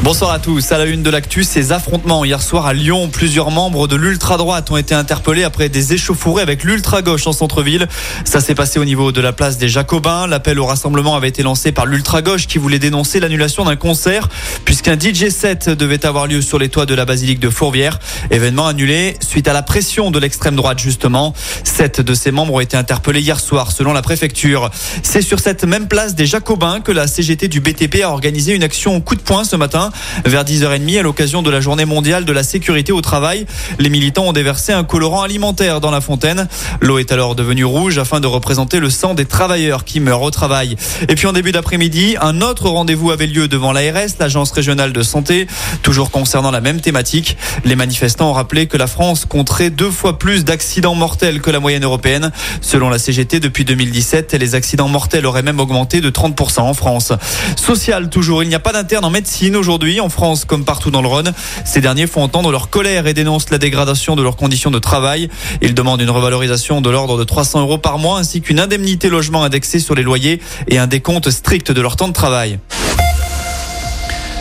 Bonsoir à tous. À la une de l'actu, ces affrontements hier soir à Lyon. Plusieurs membres de l'ultra-droite ont été interpellés après des échauffourées avec l'ultra-gauche en centre-ville. Ça s'est passé au niveau de la place des Jacobins. L'appel au rassemblement avait été lancé par l'ultra-gauche qui voulait dénoncer l'annulation d'un concert puisqu'un DJ set devait avoir lieu sur les toits de la basilique de Fourvière. Événement annulé suite à la pression de l'extrême droite justement. Sept de ces membres ont été interpellés hier soir selon la préfecture. C'est sur cette même place des Jacobins que la CGT du BTP a organisé une action coup de poing ce matin vers 10h30 à l'occasion de la journée mondiale de la sécurité au travail. Les militants ont déversé un colorant alimentaire dans la fontaine. L'eau est alors devenue rouge afin de représenter le sang des travailleurs qui meurent au travail. Et puis en début d'après-midi, un autre rendez-vous avait lieu devant l'ARS, l'agence régionale de santé, toujours concernant la même thématique. Les manifestants ont rappelé que la France compterait deux fois plus d'accidents mortels que la moyenne européenne. Selon la CGT, depuis 2017, les accidents mortels auraient même augmenté de 30% en France. Social toujours, il n'y a pas d'interne en médecine aujourd'hui en France comme partout dans le Rhône. Ces derniers font entendre leur colère et dénoncent la dégradation de leurs conditions de travail. Ils demandent une revalorisation de l'ordre de 300 euros par mois ainsi qu'une indemnité logement indexée sur les loyers et un décompte strict de leur temps de travail.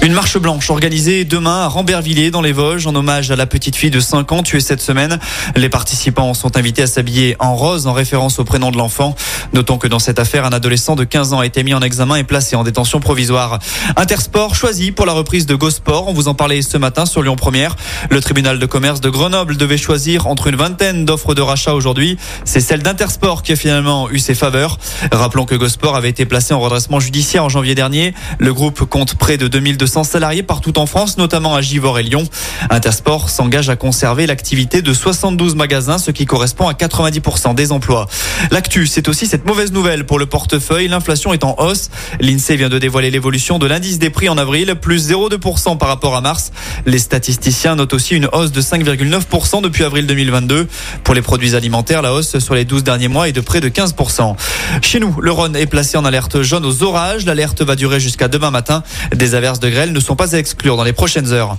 Une marche blanche organisée demain à Rambervillers dans les Vosges en hommage à la petite fille de 5 ans tuée cette semaine. Les participants sont invités à s'habiller en rose en référence au prénom de l'enfant. Notons que dans cette affaire, un adolescent de 15 ans a été mis en examen et placé en détention provisoire. Intersport choisi pour la reprise de Gosport. On vous en parlait ce matin sur Lyon Première. Le tribunal de commerce de Grenoble devait choisir entre une vingtaine d'offres de rachat aujourd'hui. C'est celle d'Intersport qui a finalement eu ses faveurs. Rappelons que Gosport avait été placé en redressement judiciaire en janvier dernier. Le groupe compte près de 2200 salariés partout en France, notamment à Givors et Lyon. Intersport s'engage à conserver l'activité de 72 magasins, ce qui correspond à 90% des emplois. L'actu, c'est aussi cette mauvaise nouvelle pour le portefeuille. L'inflation est en hausse. L'INSEE vient de dévoiler l'évolution de l'indice des prix en avril, plus 0,2% par rapport à mars. Les statisticiens notent aussi une hausse de 5,9% depuis avril 2022. Pour les produits alimentaires, la hausse sur les 12 derniers mois est de près de 15%. Chez nous, le Rhône est placé en alerte jaune aux orages. L'alerte va durer jusqu'à demain matin. Des averses de ne sont pas à exclure dans les prochaines heures.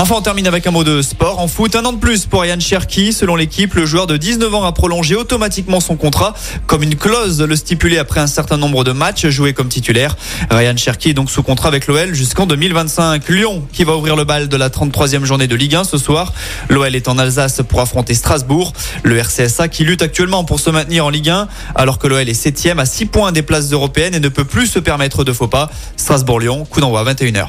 Enfin, on termine avec un mot de sport. En foot, un an de plus pour Ryan Cherky. Selon l'équipe, le joueur de 19 ans a prolongé automatiquement son contrat, comme une clause le stipulé après un certain nombre de matchs joués comme titulaire. Ryan Cherky est donc sous contrat avec l'OL jusqu'en 2025. Lyon qui va ouvrir le bal de la 33e journée de Ligue 1 ce soir. L'OL est en Alsace pour affronter Strasbourg. Le RCSA qui lutte actuellement pour se maintenir en Ligue 1, alors que l'OL est 7e à 6 points des places européennes et ne peut plus se permettre de faux pas. Strasbourg-Lyon, coup d'envoi 21h.